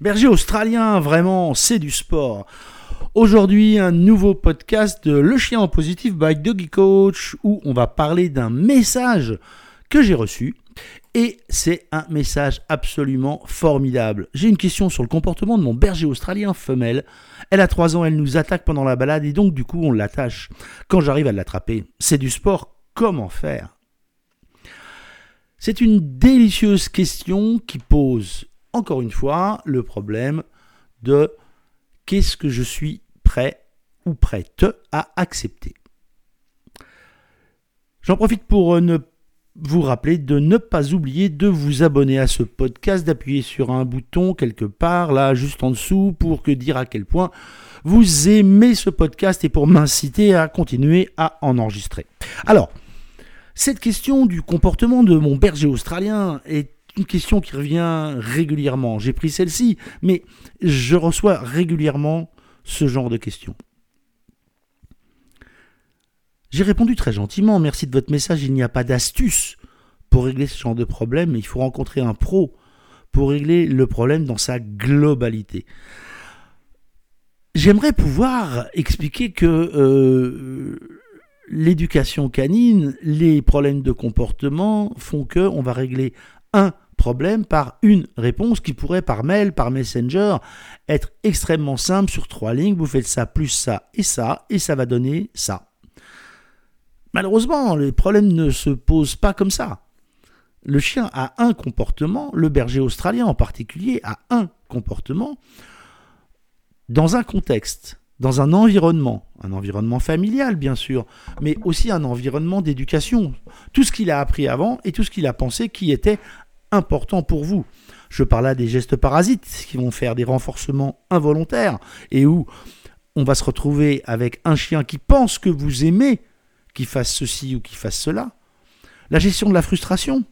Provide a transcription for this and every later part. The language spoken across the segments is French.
Berger australien, vraiment, c'est du sport. Aujourd'hui, un nouveau podcast de Le Chien en positif by Doggy Coach où on va parler d'un message que j'ai reçu. Et c'est un message absolument formidable. J'ai une question sur le comportement de mon berger australien femelle. Elle a 3 ans, elle nous attaque pendant la balade et donc du coup on l'attache. Quand j'arrive à l'attraper, c'est du sport, comment faire? C'est une délicieuse question qui pose encore une fois, le problème de qu'est-ce que je suis prêt ou prête à accepter. J'en profite pour euh, vous rappeler de ne pas oublier de vous abonner à ce podcast, d'appuyer sur un bouton quelque part là juste en dessous pour que dire à quel point vous aimez ce podcast et pour m'inciter à continuer à en enregistrer. Alors, cette question du comportement de mon berger australien est une question qui revient régulièrement. J'ai pris celle-ci, mais je reçois régulièrement ce genre de questions. J'ai répondu très gentiment, merci de votre message, il n'y a pas d'astuce pour régler ce genre de problème, il faut rencontrer un pro pour régler le problème dans sa globalité. J'aimerais pouvoir expliquer que euh, l'éducation canine, les problèmes de comportement font que on va régler un problème par une réponse qui pourrait par mail, par messenger, être extrêmement simple sur trois lignes. Vous faites ça plus ça et ça, et ça va donner ça. Malheureusement, les problèmes ne se posent pas comme ça. Le chien a un comportement, le berger australien en particulier a un comportement dans un contexte, dans un environnement, un environnement familial bien sûr, mais aussi un environnement d'éducation. Tout ce qu'il a appris avant et tout ce qu'il a pensé qui était important pour vous. Je parle là des gestes parasites qui vont faire des renforcements involontaires et où on va se retrouver avec un chien qui pense que vous aimez qu'il fasse ceci ou qu'il fasse cela. La gestion de la frustration.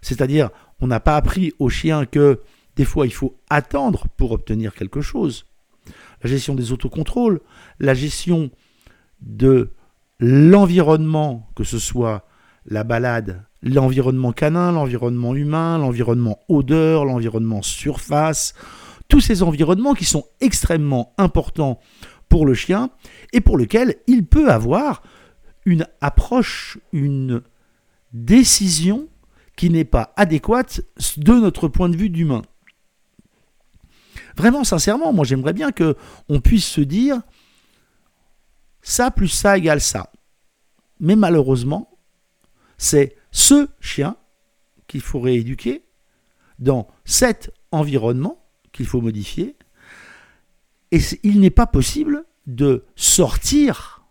C'est-à-dire, on n'a pas appris au chien que des fois il faut attendre pour obtenir quelque chose. La gestion des autocontrôles, la gestion de l'environnement, que ce soit la balade, l'environnement canin, l'environnement humain, l'environnement odeur, l'environnement surface, tous ces environnements qui sont extrêmement importants pour le chien et pour lesquels il peut avoir une approche, une décision qui n'est pas adéquate de notre point de vue d'humain. Vraiment, sincèrement, moi j'aimerais bien que on puisse se dire ça plus ça égale ça. Mais malheureusement, c'est ce chien qu'il faut rééduquer dans cet environnement qu'il faut modifier. Et il n'est pas possible de sortir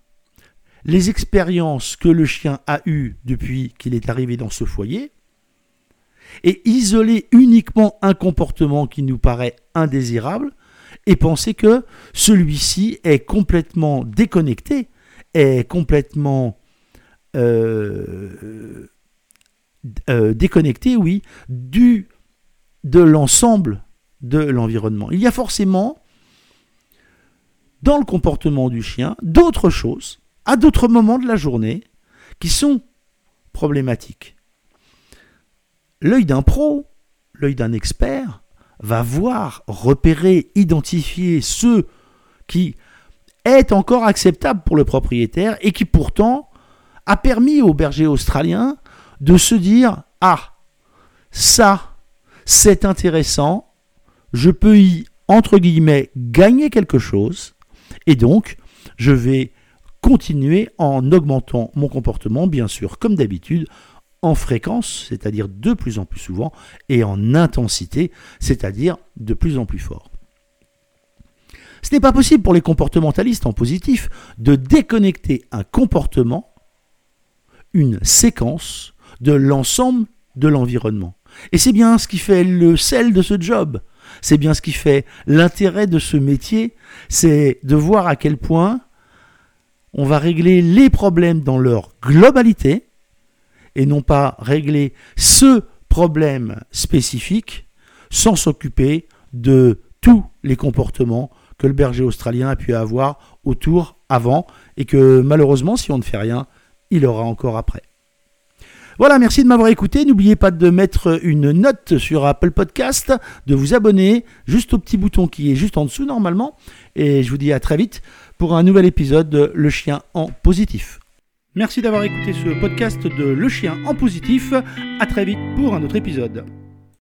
les expériences que le chien a eues depuis qu'il est arrivé dans ce foyer et isoler uniquement un comportement qui nous paraît indésirable et penser que celui-ci est complètement déconnecté, est complètement euh, euh, déconnecté, oui, du, de l'ensemble de l'environnement. Il y a forcément dans le comportement du chien d'autres choses à d'autres moments de la journée qui sont problématiques. L'œil d'un pro, l'œil d'un expert, va voir, repérer, identifier ce qui est encore acceptable pour le propriétaire et qui pourtant a permis au berger australien de se dire Ah, ça, c'est intéressant, je peux y, entre guillemets, gagner quelque chose, et donc je vais continuer en augmentant mon comportement, bien sûr, comme d'habitude, en fréquence, c'est-à-dire de plus en plus souvent, et en intensité, c'est-à-dire de plus en plus fort. Ce n'est pas possible pour les comportementalistes en positif de déconnecter un comportement, une séquence, de l'ensemble de l'environnement. Et c'est bien ce qui fait le sel de ce job. C'est bien ce qui fait l'intérêt de ce métier, c'est de voir à quel point on va régler les problèmes dans leur globalité et non pas régler ce problème spécifique sans s'occuper de tous les comportements que le berger australien a pu avoir autour avant et que malheureusement si on ne fait rien, il aura encore après. Voilà, merci de m'avoir écouté. N'oubliez pas de mettre une note sur Apple Podcast, de vous abonner juste au petit bouton qui est juste en dessous normalement. Et je vous dis à très vite pour un nouvel épisode de Le Chien en positif. Merci d'avoir écouté ce podcast de Le Chien en positif. À très vite pour un autre épisode.